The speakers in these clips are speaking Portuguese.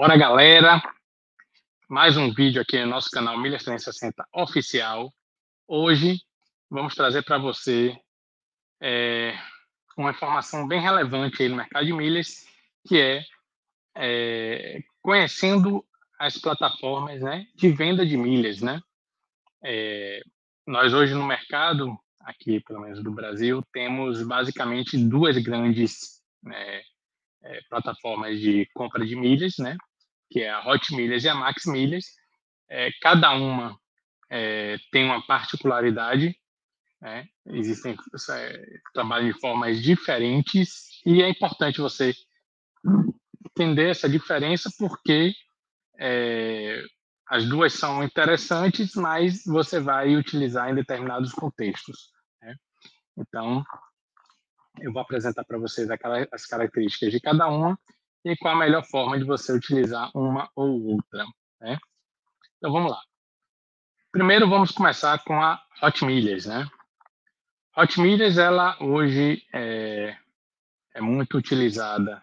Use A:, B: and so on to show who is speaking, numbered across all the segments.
A: Bora, galera! Mais um vídeo aqui no nosso canal Milhas 360 Oficial. Hoje vamos trazer para você é, uma informação bem relevante no mercado de milhas, que é, é conhecendo as plataformas né, de venda de milhas. Né? É, nós hoje no mercado, aqui pelo menos do Brasil, temos basicamente duas grandes né, é, plataformas de compra de milhas, né? Que é a Hot Milhas e a Max Milhas. É, cada uma é, tem uma particularidade, né? Existem é, de formas diferentes e é importante você entender essa diferença porque é, as duas são interessantes, mas você vai utilizar em determinados contextos. Né? Então, eu vou apresentar para vocês as características de cada uma e qual a melhor forma de você utilizar uma ou outra. Né? Então vamos lá. Primeiro vamos começar com a Hot Milhas, né? Hot Milhas, ela hoje é, é muito utilizada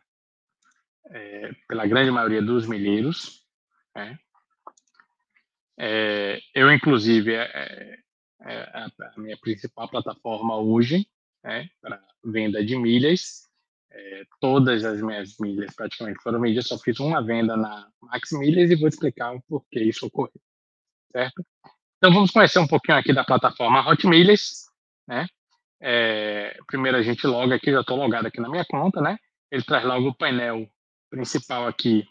A: é, pela grande maioria dos milheiros. Né? É, eu, inclusive, é, é, é a minha principal plataforma hoje né, para venda de milhas. É, todas as minhas milhas praticamente foram vendidas, só fiz uma venda na Max Milhas e vou explicar o porquê isso ocorreu, certo? Então vamos conhecer um pouquinho aqui da plataforma Hot Milhas, né? É, primeiro a gente loga aqui, já estou logado aqui na minha conta, né? Ele traz logo o painel principal aqui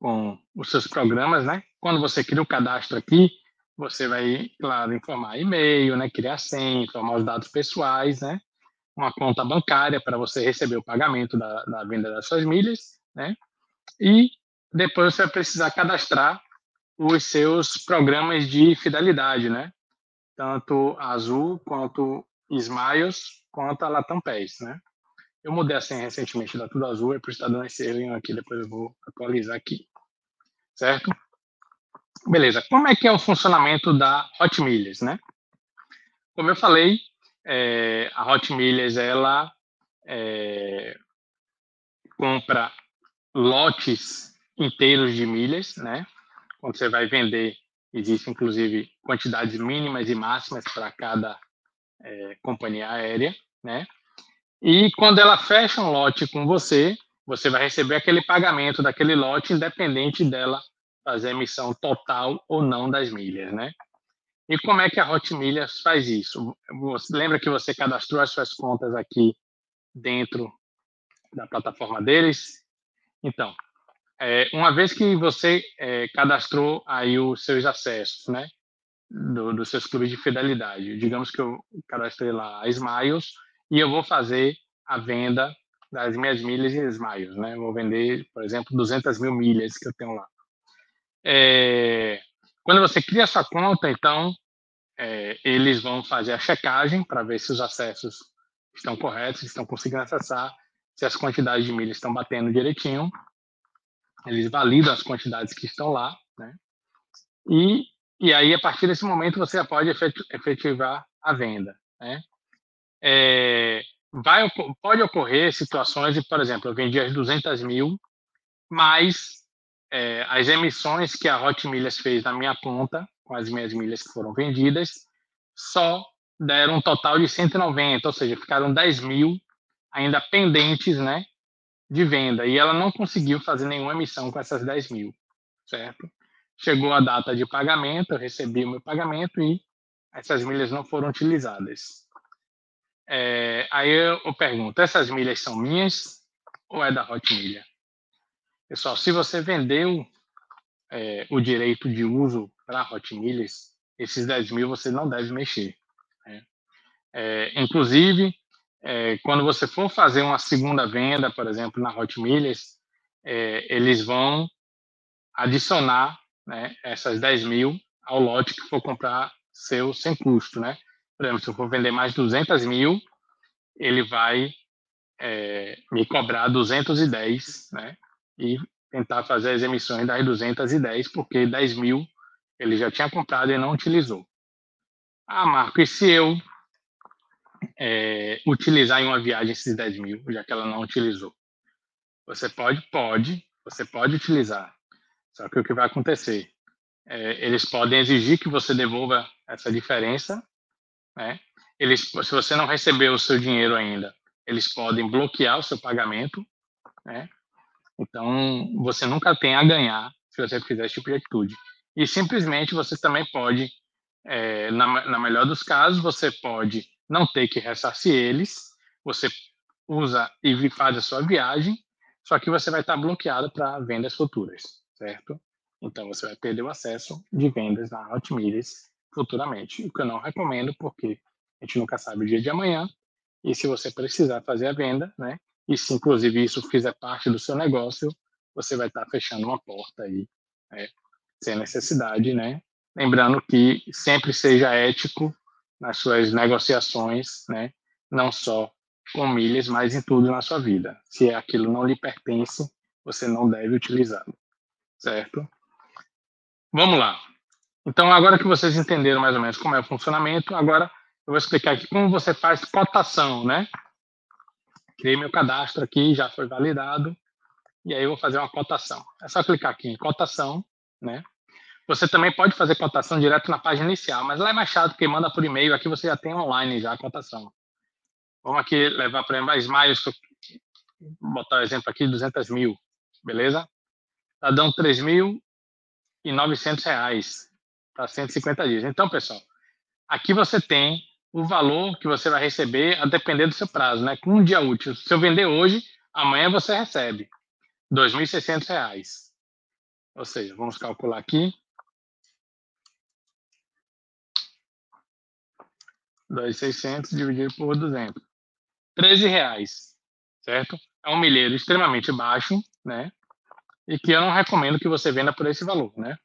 A: com os seus programas, né? Quando você cria o cadastro aqui, você vai, claro, informar e-mail, né? Criar senha, informar os dados pessoais, né? Uma conta bancária para você receber o pagamento da, da venda das suas milhas, né? E depois você vai precisar cadastrar os seus programas de fidelidade, né? Tanto Azul quanto Smiles quanto a Latam Pass, né? Eu mudei a senha recentemente da Tudo Azul, é por estar dando esse erro aqui, depois eu vou atualizar aqui, certo? Beleza, como é que é o funcionamento da Hot Milhas, né? Como eu falei, é, a Hot Milhas ela é, compra lotes inteiros de milhas, né? Quando você vai vender, existe inclusive quantidades mínimas e máximas para cada é, companhia aérea, né? E quando ela fecha um lote com você, você vai receber aquele pagamento daquele lote, independente dela fazer a emissão total ou não das milhas, né? E como é que a Hot Milhas faz isso? Você lembra que você cadastrou as suas contas aqui dentro da plataforma deles? Então, é, uma vez que você é, cadastrou aí os seus acessos, né, do, dos seus clubes de fidelidade, digamos que eu cadastrei lá a Smiles e eu vou fazer a venda das minhas milhas em Smiles, né? vou vender, por exemplo, 200 mil milhas que eu tenho lá. É, quando você cria sua conta, então, é, eles vão fazer a checagem para ver se os acessos estão corretos, se estão conseguindo acessar, se as quantidades de milhas estão batendo direitinho. Eles validam as quantidades que estão lá, né? E, e aí, a partir desse momento, você pode efetivar a venda, né? É, vai, pode ocorrer situações de, por exemplo, eu vendi as 200 mil, mas é, as emissões que a Hot Milhas fez na minha conta, com as minhas milhas que foram vendidas, só deram um total de 190, ou seja, ficaram 10 mil ainda pendentes né, de venda. E ela não conseguiu fazer nenhuma emissão com essas 10 mil, certo? Chegou a data de pagamento, eu recebi o meu pagamento e essas milhas não foram utilizadas. É, aí eu, pergunto, essas milhas são minhas ou é da Hot Milha? Pessoal, se você vendeu é, o direito de uso para a Hot Milhas, esses 10 mil você não deve mexer. Né? É, inclusive, é, quando você for fazer uma segunda venda, por exemplo, na Hot Milhas, é, eles vão adicionar né, essas 10 mil ao lote que for comprar seu sem custo. Né? Por exemplo, se eu for vender mais 200 mil, ele vai é, me cobrar 210, né? E tentar fazer as emissões das 210, porque 10 mil ele já tinha comprado e não utilizou. Ah, Marco, e se eu é, utilizar em uma viagem esses 10 mil, já que ela não utilizou? Você pode? Pode. Você pode utilizar. Só que o que vai acontecer? É, eles podem exigir que você devolva essa diferença, né? Eles, se você não recebeu o seu dinheiro ainda, eles podem bloquear o seu pagamento, né? Então, você nunca tem a ganhar se você fizer esse tipo de atitude. E simplesmente você também pode, é, na, na melhor dos casos, você pode não ter que ressarcir eles, você usa e faz a sua viagem, só que você vai estar bloqueado para vendas futuras, certo? Então você vai perder o acesso de vendas na Hotmilhas futuramente, o que eu não recomendo porque a gente nunca sabe o dia de amanhã e se você precisar fazer a venda, né? E se inclusive isso fizer parte do seu negócio, você vai estar fechando uma porta aí, né? sem necessidade, né? Lembrando que sempre seja ético nas suas negociações, né? Não só com milhas, mas em tudo na sua vida. Se aquilo não lhe pertence, você não deve utilizá-lo, certo? Vamos lá. Então, agora que vocês entenderam mais ou menos como é o funcionamento, agora eu vou explicar aqui como você faz cotação, né? Criei meu cadastro aqui, já foi validado, e aí eu vou fazer uma cotação. É só clicar aqui em cotação, né? Você também pode fazer cotação direto na página inicial, mas lá é mais chato porque manda por e-mail, aqui você já tem online já a cotação. Vamos aqui levar para mais mais, botar o exemplo aqui, 200 mil, beleza? Tá dando 3.900 reais para 150 dias. Então, pessoal, aqui você tem o valor que você vai receber a depender do seu prazo, né? Com um dia útil. Se eu vender hoje, amanhã você recebe R$ 2.600. Ou seja, vamos calcular aqui. 2.600 dividido por 200. 13 reais, certo? É um milheiro extremamente baixo, né? E que eu não recomendo que você venda por esse valor, né?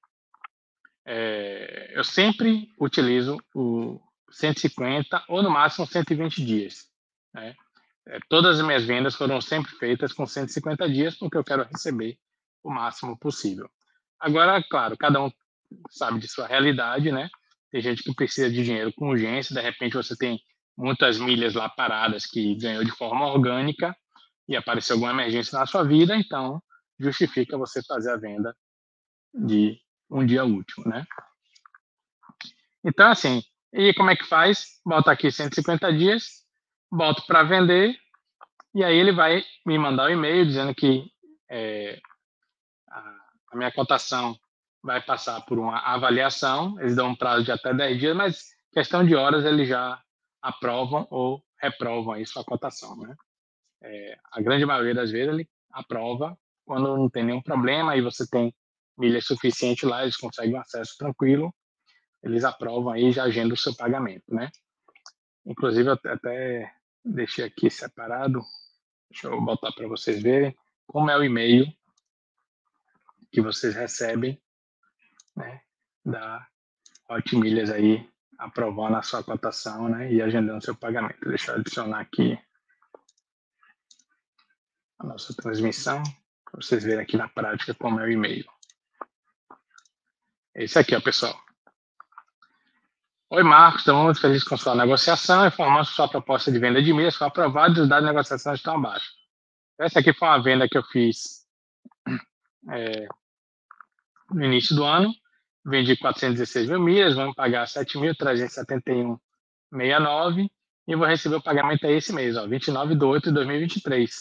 A: É, eu sempre utilizo o 150 ou no máximo 120 dias, né? É, todas as minhas vendas foram sempre feitas com 150 dias porque eu quero receber o máximo possível. Agora, claro, cada um sabe de sua realidade, né? Tem gente que precisa de dinheiro com urgência, de repente você tem muitas milhas lá paradas que ganhou de forma orgânica e apareceu alguma emergência na sua vida, então justifica você fazer a venda de um dia útil, né? Então, assim, e como é que faz? Bota aqui 150 dias, boto para vender, e aí ele vai me mandar um e-mail dizendo que é, a, minha cotação vai passar por uma avaliação, eles dão um prazo de até 10 dias, mas questão de horas eles já aprovam ou reprovam aí sua cotação, né? É, a grande maioria das vezes ele aprova quando não tem nenhum problema e você tem milha suficiente lá, eles conseguem um acesso tranquilo, eles aprovam aí e já agendam o seu pagamento, né? Inclusive, eu até deixei aqui separado, deixa eu botar para vocês verem como é o e-mail que vocês recebem, né, da Hot Milhas aí, aprovando a sua cotação, né, e agendando seu pagamento. Deixa eu adicionar aqui a nossa transmissão, para vocês verem aqui na prática como é o e-mail. Esse aqui, ó, pessoal. Oi, Marcos, estamos felizes com sua negociação. Informamos que sua proposta de venda de milhas foi aprovada e os dados de negociação estão abaixo. Essa aqui foi uma venda que eu fiz é, no início do ano. Vendi 416 mil milhas, vamos pagar 7.371,69 e vou receber o pagamento esse mês, ó, 29 de 8 de 2023.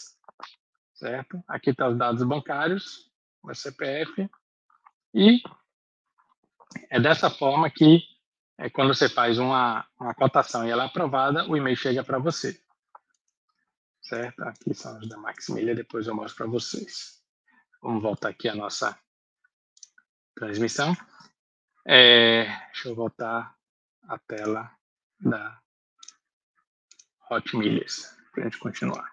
A: Certo? Aqui estão tá os dados bancários, o CPF. E é dessa forma que, é, quando você faz uma, uma cotação e ela é aprovada, o e-mail chega para você. Certo? Aqui são os da Maximilha, depois eu mostro para vocês. Vamos voltar aqui a nossa transmissão. É, deixa eu voltar a tela da Hot Milhas para a gente continuar.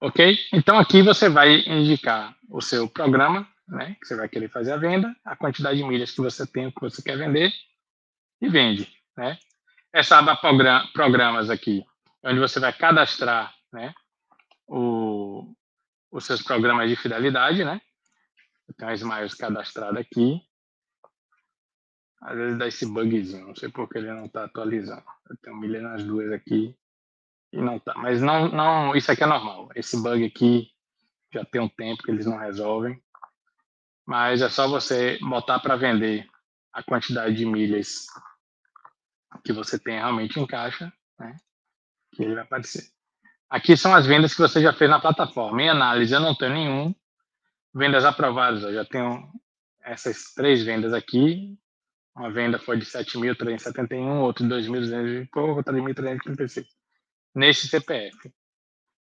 A: Ok? Então aqui você vai indicar o seu programa, né? Você vai querer fazer a venda, a quantidade de milhas que você tem, que você quer vender e vende, né? Essa aba programas aqui, onde você vai cadastrar, né? O, os seus programas de fidelidade, né? Eu tenho a Smiles cadastrada aqui. Às vezes dá esse bugzinho, não sei por que ele não está atualizando. Eu tenho milha nas duas aqui e não tá. Mas não, não, isso aqui é normal. Esse bug aqui já tem um tempo que eles não resolvem. Mas é só você botar para vender a quantidade de milhas que você tem realmente em caixa, né? Que ele vai aparecer. Aqui são as vendas que você já fez na plataforma. Em análise, eu não tenho nenhum. Vendas aprovadas, eu já tenho essas três vendas aqui. Uma venda foi de 7.371, outra de 2.200 e pouco, outra de 1.336. Nesse CPF.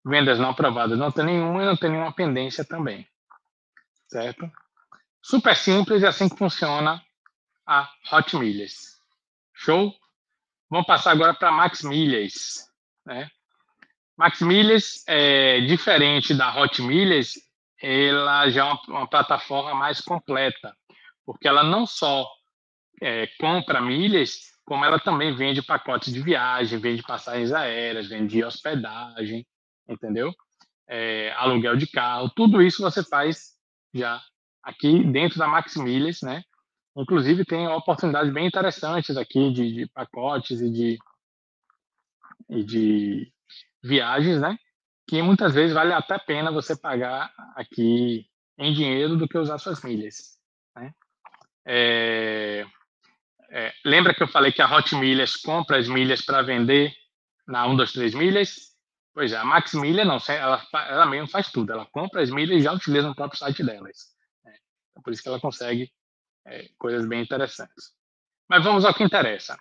A: Vendas não aprovadas não tem nenhuma e não tem nenhuma pendência também. Certo? Super simples, é assim que funciona a Hot Milhas. Show? Vamos passar agora para Max Milhas. Né? Max Milhas é diferente da Hot Milhas, ela já é uma, uma plataforma mais completa, porque ela não só é, compra milhas, como ela também vende pacotes de viagem, vende passagens aéreas, vende hospedagem, entendeu? É, aluguel de carro, tudo isso você faz já aqui dentro da Max Milhas, né? Inclusive tem oportunidades bem interessantes aqui de, de pacotes e de, e de viagens, né? Que muitas vezes vale até a pena você pagar aqui em dinheiro do que usar suas milhas. Né? É, é, lembra que eu falei que a Hot Milhas compra as milhas para vender na 1, 2, 3 milhas? Pois é, a Max Milha não, ela, ela mesmo faz tudo. Ela compra as milhas e já utiliza no próprio site delas. É por isso que ela consegue é, coisas bem interessantes. Mas vamos ao que interessa.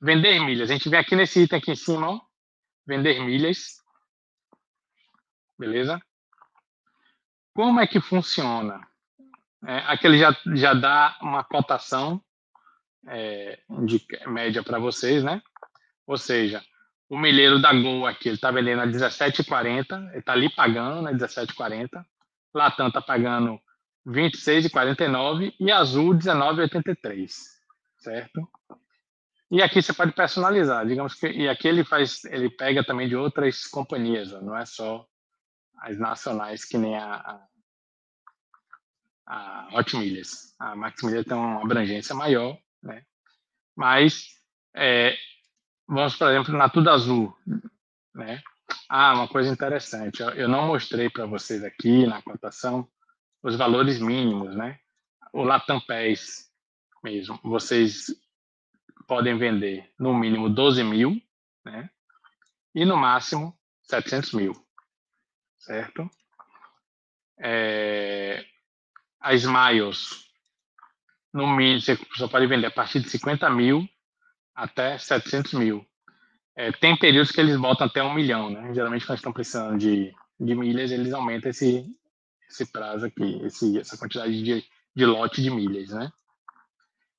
A: Vender milhas. A gente vem aqui nesse item aqui em cima, ó, vender milhas. Beleza? Como é que funciona? É, aqui ele já, já dá uma cotação é, de média para vocês, né? Ou seja, o milheiro da Gol aqui, ele está vendendo a 17,40, ele está ali pagando, né? 17,40. Latam está pagando 26,49 e azul 19,83, certo? E aqui você pode personalizar, digamos que e aqui ele faz, ele pega também de outras companhias, não é só as nacionais que nem a, a, a Hot. A Max tem uma abrangência maior, né? Mas é, vamos, por exemplo, na Tudo Azul, né? Ah, uma coisa interessante, eu não mostrei para vocês aqui na cotação, os valores mínimos, né? O Latam PES mesmo, vocês podem vender no mínimo 12 mil, né? E no máximo 700 mil, certo? É, a Smiles, no mínimo, você só pode vender a partir de 50 mil até 700 mil. É, tem períodos que eles botam até um milhão, né? Geralmente, quando estão precisando de, de milhas, eles aumentam esse, esse prazo aqui, esse, essa quantidade de, de lote de milhas, né?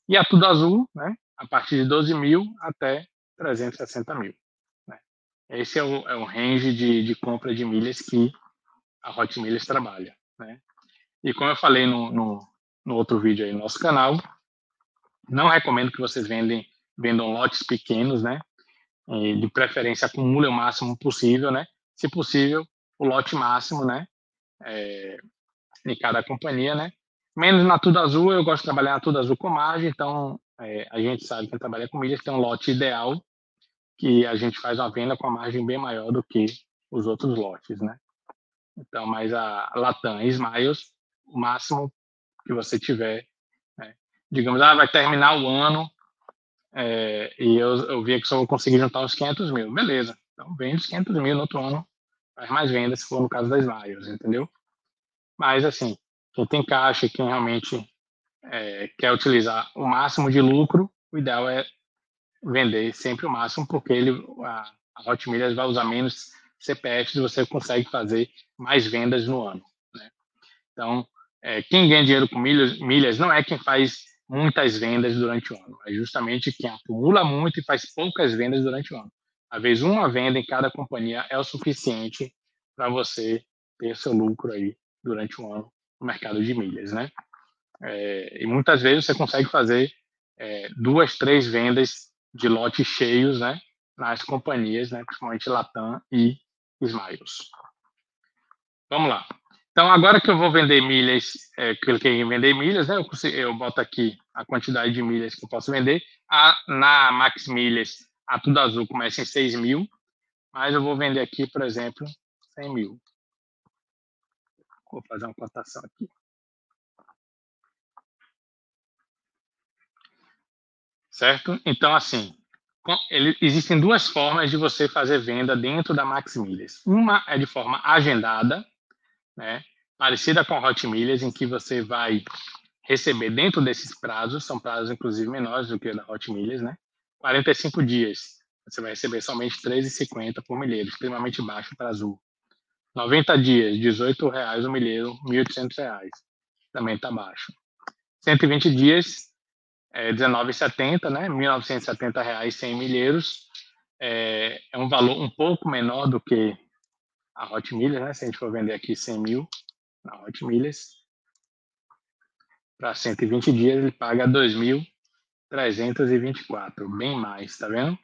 A: E a Tudo Azul, né? A partir de 12 mil até 360 mil. Né? Esse é o, é o range de, de compra de milhas que a Hot Milhas trabalha, né? E como eu falei no, no, no outro vídeo aí no nosso canal, não recomendo que vocês vendem, vendam lotes pequenos, né? E de preferência acumule o máximo possível, né? Se possível, o lote máximo, né? É, em cada companhia, né? Menos na Tudo Azul, eu gosto de trabalhar na Tudo Azul com margem, então é, a gente sabe que trabalha com milhas tem um lote ideal que a gente faz uma venda com a margem bem maior do que os outros lotes, né? Então, mas a Latam e Smiles, o máximo que você tiver, né? digamos, ah, vai terminar o ano é, e eu, eu vi que só vou conseguir juntar uns 500 mil. Beleza, então vende os 500 mil no outro ano faz mais vendas se for no caso das Smiles, entendeu? Mas, assim, quem tem caixa, quem realmente é, quer utilizar o máximo de lucro, o ideal é vender sempre o máximo, porque ele, a, a Hot Milhas vai usar menos CPFs e você consegue fazer mais vendas no ano. Né? Então, é, quem ganha dinheiro com milhas, milhas não é quem faz muitas vendas durante o ano, é justamente quem acumula muito e faz poucas vendas durante o ano. Vezes, uma venda em cada companhia é o suficiente para você ter seu lucro aí durante um ano no mercado de milhas, né? É, e muitas vezes você consegue fazer é, duas, três vendas de lotes cheios, né? Nas companhias, né? Principalmente Latam e Smiles. Vamos lá. Então, agora que eu vou vender milhas, é, cliquei em vender milhas, né? Eu, consigo, eu boto aqui a quantidade de milhas que eu posso vender. A, na Max Milhas, a Tudo Azul começa em 6 mil. mas eu vou vender aqui, por exemplo, 100 mil. Vou fazer uma cotação aqui. Certo? Então, assim, ele, existem duas formas de você fazer venda dentro da Max Milhas. Uma é de forma agendada, né? parecida com a Hot Milhas, em que você vai receber dentro desses prazos, são prazos inclusive menores do que o da Hot Milhas, né? 45 dias. Você vai receber somente 13,50 por milheiro, extremamente baixo para azul. 90 dias, R$ reais o milheiro, R$ 1.800. Também está baixo. 120 dias, é, 19,70, né? 1.970 reais 100 milheiros. É, é, um valor um pouco menor do que a Hot Milhas, né? Se a gente for vender aqui 100 mil na Hot Milhas, para 120 dias ele paga 2.324, bem mais, tá vendo?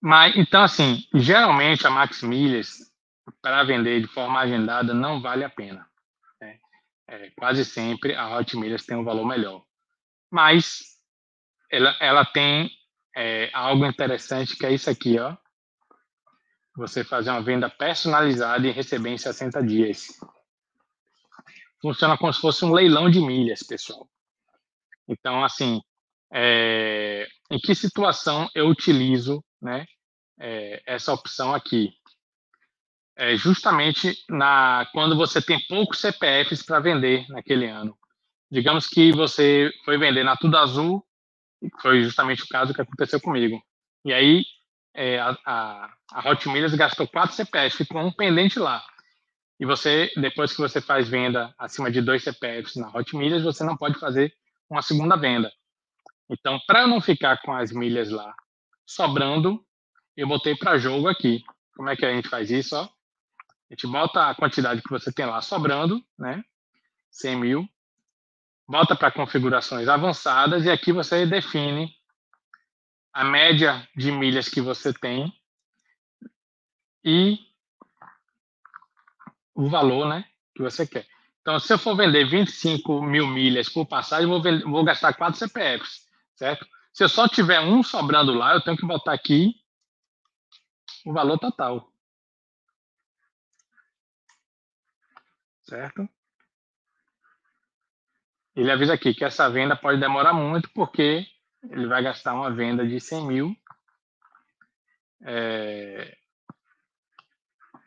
A: Mas então assim, geralmente a Max Milhas para vender de forma agendada não vale a pena. Né? É, quase sempre a Hot Milhas tem um valor melhor mas ela, ela tem é, algo interessante que é isso aqui, ó. Você fazer uma venda personalizada e receber em 60 dias. Funciona como se fosse um leilão de milhas, pessoal. Então, assim, é, em que situação eu utilizo né, é, essa opção aqui? É justamente na, quando você tem poucos CPFs para vender naquele ano digamos que você foi vender na Tudo Azul, foi justamente o caso que aconteceu comigo. E aí é, a, a, a gastou quatro CPFs, ficou um pendente lá. E você, depois que você faz venda acima de dois CPFs na Hot você não pode fazer uma segunda venda. Então, para eu não ficar com as milhas lá sobrando, eu botei para jogo aqui. Como é que a gente faz isso? Ó? A gente bota a quantidade que você tem lá sobrando, né? 100 mil, volta para configurações avançadas e aqui você define a média de milhas que você tem e o valor né, que você quer. Então, se eu for vender 25 mil milhas por passagem, vou, vender, vou gastar 4 CPFs, certo? Se eu só tiver um sobrando lá, eu tenho que botar aqui o valor total. Certo? Ele avisa aqui que essa venda pode demorar muito porque ele vai gastar uma venda de 100 mil é,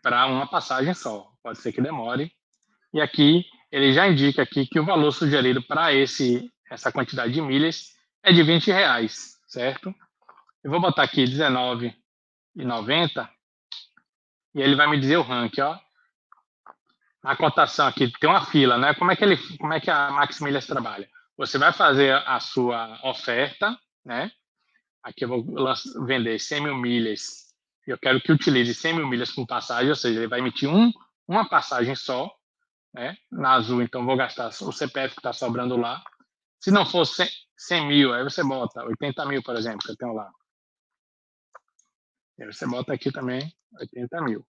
A: para uma passagem só. Pode ser que demore. E aqui ele já indica aqui que o valor sugerido para esse essa quantidade de milhas é de 20 reais, certo? Eu vou botar aqui R$19,90 e ele vai me dizer o ranking, ó a cotação aqui tem uma fila, né? Como é que ele, como é que a Max Milhas trabalha? Você vai fazer a sua oferta, né? Aqui eu vou vender 100 mil milhas. Eu quero que utilize 100 mil milhas com passagem, ou seja, ele vai emitir um, uma passagem só, né? Na azul, então vou gastar o CPF que está sobrando lá. Se não for 100, 100 mil, aí você bota 80 mil, por exemplo, que eu tenho lá. E aí você bota aqui também 80 mil.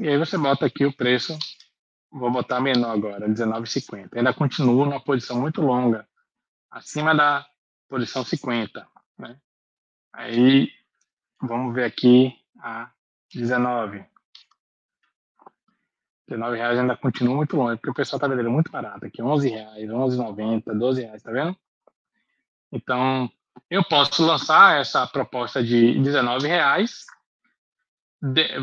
A: E aí você bota aqui o preço, vou botar menor agora, 19,50. Ainda continuo numa posição muito longa, acima da posição 50. Né? Aí vamos ver aqui a 19. 19 reais ainda continua muito longe, porque o pessoal está vendendo muito barato aqui, 11 reais, 11,90, 12 reais, tá vendo? Então, eu posso lançar essa proposta de 19 reais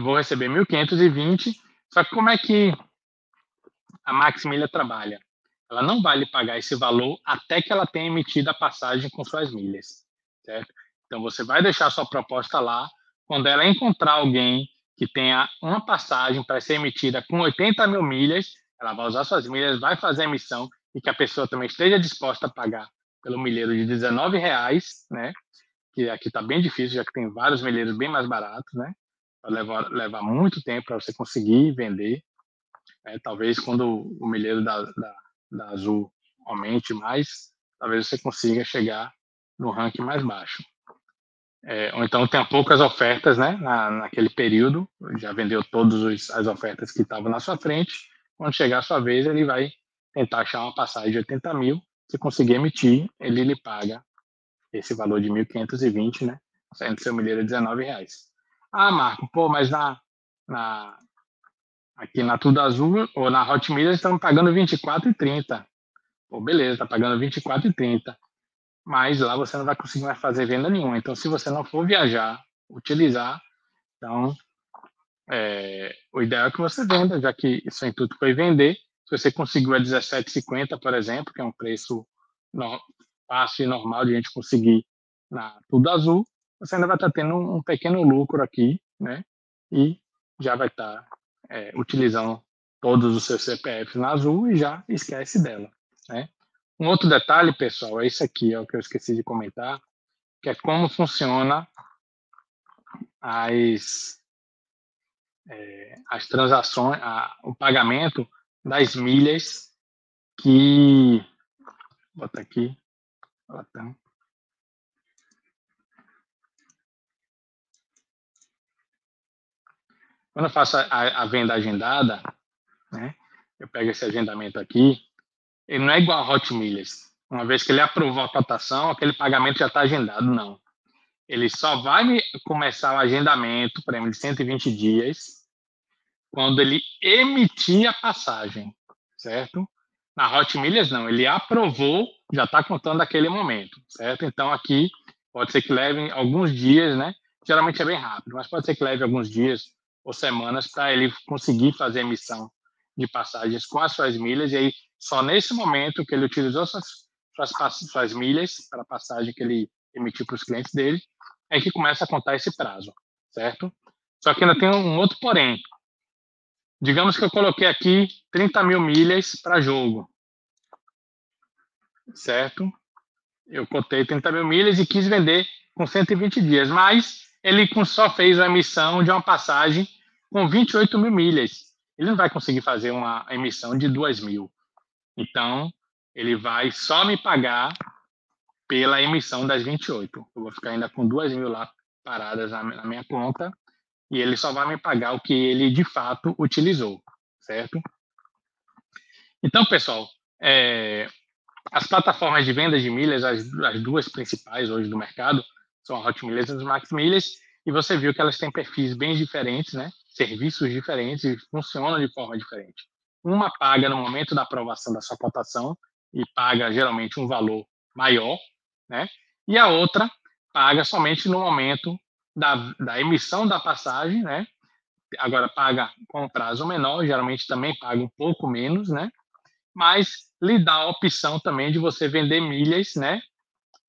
A: vou receber 1.520. Só que como é que a Maximilha trabalha? Ela não vai lhe pagar esse valor até que ela tenha emitido a passagem com suas milhas, certo? Então você vai deixar sua proposta lá. Quando ela encontrar alguém que tenha uma passagem para ser emitida com 80 mil milhas, ela vai usar suas milhas, vai fazer a emissão e que a pessoa também esteja disposta a pagar pelo milheiro de 19 reais, né? Que aqui está bem difícil, já que tem vários milheiros bem mais baratos, né? levar, levar muito tempo para você conseguir vender. É, talvez quando o milheiro da, da, da, Azul aumente mais, talvez você consiga chegar no ranking mais baixo. É, ou então tenha poucas ofertas né, na, naquele período, já vendeu todas as ofertas que estavam na sua frente. Quando chegar a sua vez, ele vai tentar achar uma passagem de 80 mil se conseguir emitir, ele lhe paga esse valor de 1.520, né? Saindo seu milheiro de 19 reais. Ah, Marco, pô, mas na, na, aqui na Tudo Azul ou na Hot Milhas estão pagando 24,30. Pô, beleza, tá pagando 24,30. Mas lá você não vai conseguir mais fazer venda nenhuma. Então, se você não for viajar, utilizar, então é, o ideal é que você venda, já que seu intuito foi vender. Se você conseguiu a 17,50, por exemplo, que é um preço no, fácil e normal de a gente conseguir na Tudo Azul, você ainda vai estar tendo um, pequeno lucro aqui, né? E já vai estar é, utilizando todos os seus CPFs na Azul e já esquece dela, né? Um outro detalhe, pessoal, é isso aqui, é o que eu esqueci de comentar, que é como funciona as, é, as transações, a, o pagamento das milhas que. Bota aqui. Bota. Quando eu faço a, a, venda agendada, né, eu pego esse agendamento aqui, ele não é igual a Hot Milhas. Uma vez que ele aprovou a cotação, aquele pagamento já está agendado, não. Ele só vai começar o agendamento, para mim, de 120 dias, quando ele emitir a passagem, certo? Na Hot Milhas, não. Ele aprovou, já está contando aquele momento, certo? Então, aqui, pode ser que leve alguns dias, né? Geralmente é bem rápido, mas pode ser que leve alguns dias ou semanas para ele conseguir fazer a emissão de passagens com as suas milhas, e aí só nesse momento que ele utilizou suas, suas, suas milhas para a passagem que ele emitiu para os clientes dele, é que começa a contar esse prazo, certo? Só que ainda tem um outro porém. Digamos que eu coloquei aqui 30 mil milhas para jogo, certo? Eu cotei 30 mil milhas e quis vender com 120 dias, mas ele só fez a emissão de uma passagem com 28 mil milhas. Ele não vai conseguir fazer uma emissão de 2 mil. Então, ele vai só me pagar pela emissão das 28. Eu vou ficar ainda com 2 mil lá paradas na, minha conta e ele só vai me pagar o que ele de fato utilizou, certo? Então, pessoal, é, as plataformas de venda de milhas, as, as, duas principais hoje do mercado, são a Hot Milhas e a Max Milhas, e você viu que elas têm perfis bem diferentes, né? serviços diferentes e funcionam de forma diferente. Uma paga no momento da aprovação da sua cotação e paga geralmente um valor maior, né? E a outra paga somente no momento da, da emissão da passagem, né? Agora paga com prazo menor, geralmente também paga um pouco menos, né? Mas lhe dá a opção também de você vender milhas, né?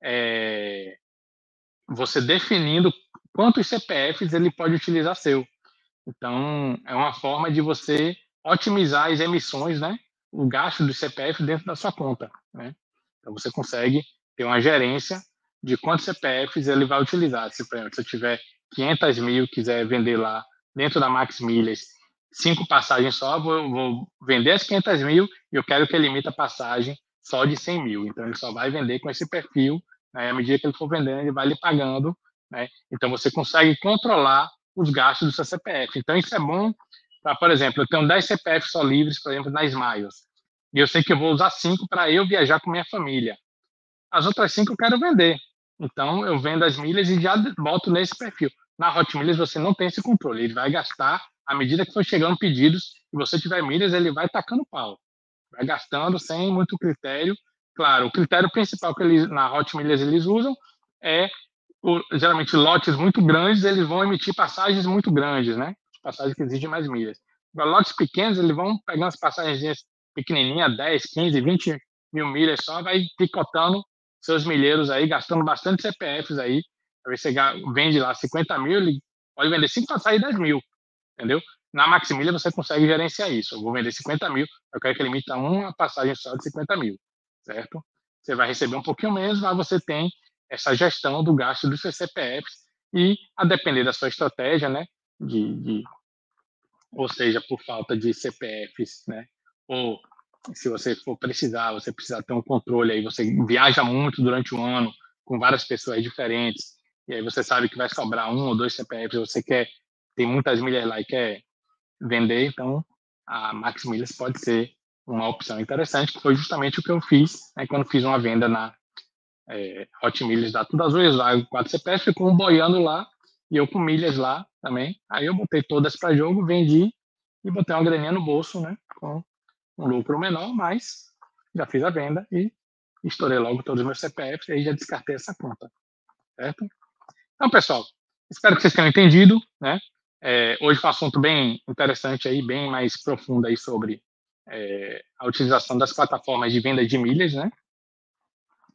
A: É, você definindo quantos CPFs ele pode utilizar seu. Então, é uma forma de você otimizar as emissões, né? O gasto do CPF dentro da sua conta, né? Então, você consegue ter uma gerência de quantos CPFs ele vai utilizar. Se, por exemplo, eu tiver 500 mil, quiser vender lá dentro da Max Milhas, cinco passagens só, vou, vou vender as 500 mil e eu quero que ele limite a passagem só de 100 mil. Então, ele só vai vender com esse perfil. Né? À medida que ele for vendendo, ele vai lhe pagando. Né? Então, você consegue controlar os gastos do seu CPF. Então, isso é bom para, por exemplo, eu tenho 10 CPFs só livres, por exemplo, na Smiles, e eu sei que eu vou usar 5 para eu viajar com minha família. As outras 5 eu quero vender. Então, eu vendo as milhas e já boto nesse perfil. Na Hot Milhas, você não tem esse controle. Ele vai gastar à medida que for chegando pedidos e você tiver milhas, ele vai tacando pau. Vai gastando sem muito critério. Claro, o critério principal que eles, na Hot Milhas eles usam é geralmente lotes muito grandes, eles vão emitir passagens muito grandes, né? Passagens que exigem mais milhas. Agora, lotes pequenos, eles vão pegando as passagens pequenininhas, 10, 15, 20 mil milhas só, vai picotando seus milheiros aí, gastando bastante CPFs aí. Aí você vende lá 50 mil, ele pode vender 5 passagens 10 mil, entendeu? Na Maximilha você consegue gerenciar isso. Eu vou vender 50 mil, eu quero que ele emita uma passagem só de 50 mil, certo? Você vai receber um pouquinho menos, mas você tem essa gestão do gasto dos seus CPFs e, a depender da sua estratégia, né, de, de ou seja, por falta de CPFs, né, ou se você for precisar, você precisa ter um controle aí, você viaja muito durante o ano com várias pessoas diferentes, e aí você sabe que vai sobrar um ou dois CPFs, você quer, tem muitas milhas lá e quer vender, então a Max Milhas pode ser uma opção interessante, que foi justamente o que eu fiz né, quando fiz uma venda na é, Hot Milhas da Tudo Azul, lá 4 CPF, ficou um boiando lá, e eu com milhas lá também. Aí eu botei todas para jogo, vendi e botei uma graninha no bolso, né? Com um lucro menor, mas já fiz a venda e estourei logo todos os meus CPFs e aí já descartei essa conta, certo? Então, pessoal, espero que vocês tenham entendido, né? É, hoje foi um assunto bem interessante aí, bem mais profundo aí sobre é, a utilização das plataformas de venda de milhas, né?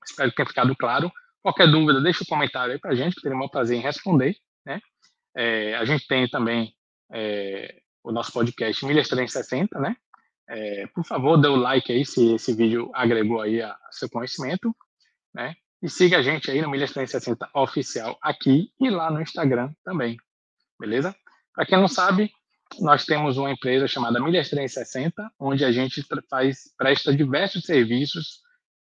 A: Espero que tenha ficado claro. Qualquer dúvida, deixa um comentário aí para a gente, que terei o prazer em responder? É, a gente tem também é, o nosso podcast Milhas 360, né? É, por favor, dê o like aí se esse vídeo agregou aí a, seu conhecimento, né? E siga a gente aí no Milhas 360 Oficial aqui e lá no Instagram também, beleza? Para quem não sabe, nós temos uma empresa chamada Milhas 360, onde a gente faz, presta diversos serviços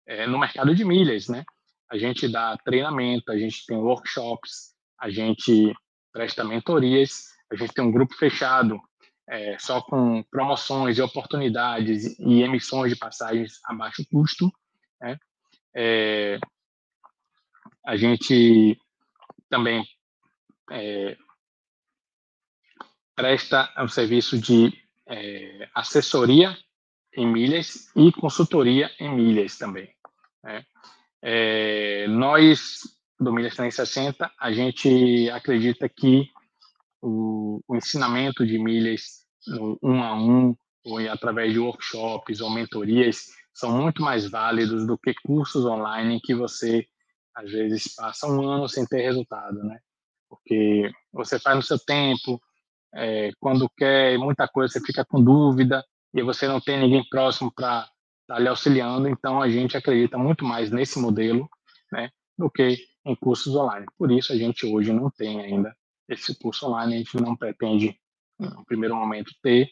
A: é, no mercado de milhas, né? A gente dá treinamento, a gente tem workshops, a gente presta mentorias, a gente tem um grupo fechado é, só com promoções e oportunidades e emissões de passagens a baixo custo. Né? É, a gente também é, presta um serviço de é, assessoria em milhas e consultoria em milhas também. Né? É, nós, do Milhas 360, a gente acredita que o, o ensinamento de milhas no um a um, ou através de workshops ou mentorias, são muito mais válidos do que cursos online que você, às vezes, passa um ano sem ter resultado, né? Porque você faz no seu tempo, é, quando quer muita coisa, você fica com dúvida, e você não tem ninguém próximo para estar tá lhe auxiliando, então a gente acredita muito mais nesse modelo, né, do que em cursos online. Por isso a gente hoje não tem ainda esse curso online, a gente não pretende, no primeiro momento, ter,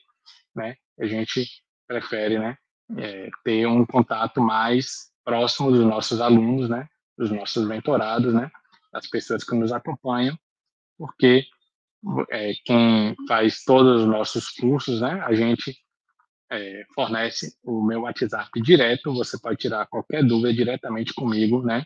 A: né? A gente prefere, né, é, ter um contato mais próximo dos nossos alunos, né, dos nossos mentorados, né, das pessoas que nos acompanham, porque é, quem faz todos os nossos cursos, né, a gente é, fornece o meu WhatsApp direto, você pode tirar qualquer dúvida diretamente comigo, né,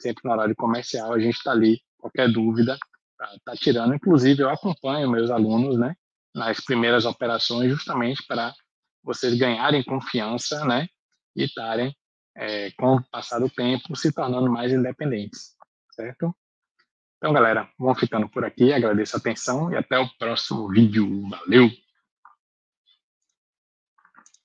A: sempre no horário comercial, a gente está ali, qualquer dúvida, tá, tá tirando. Inclusive, eu acompanho meus alunos, né, nas primeiras operações, justamente para vocês ganharem confiança, né, e estarem, é, com o passar do tempo, se tornando mais independentes, certo? Então, galera, vamos ficando por aqui. Agradeço a atenção e até o próximo vídeo. Valeu!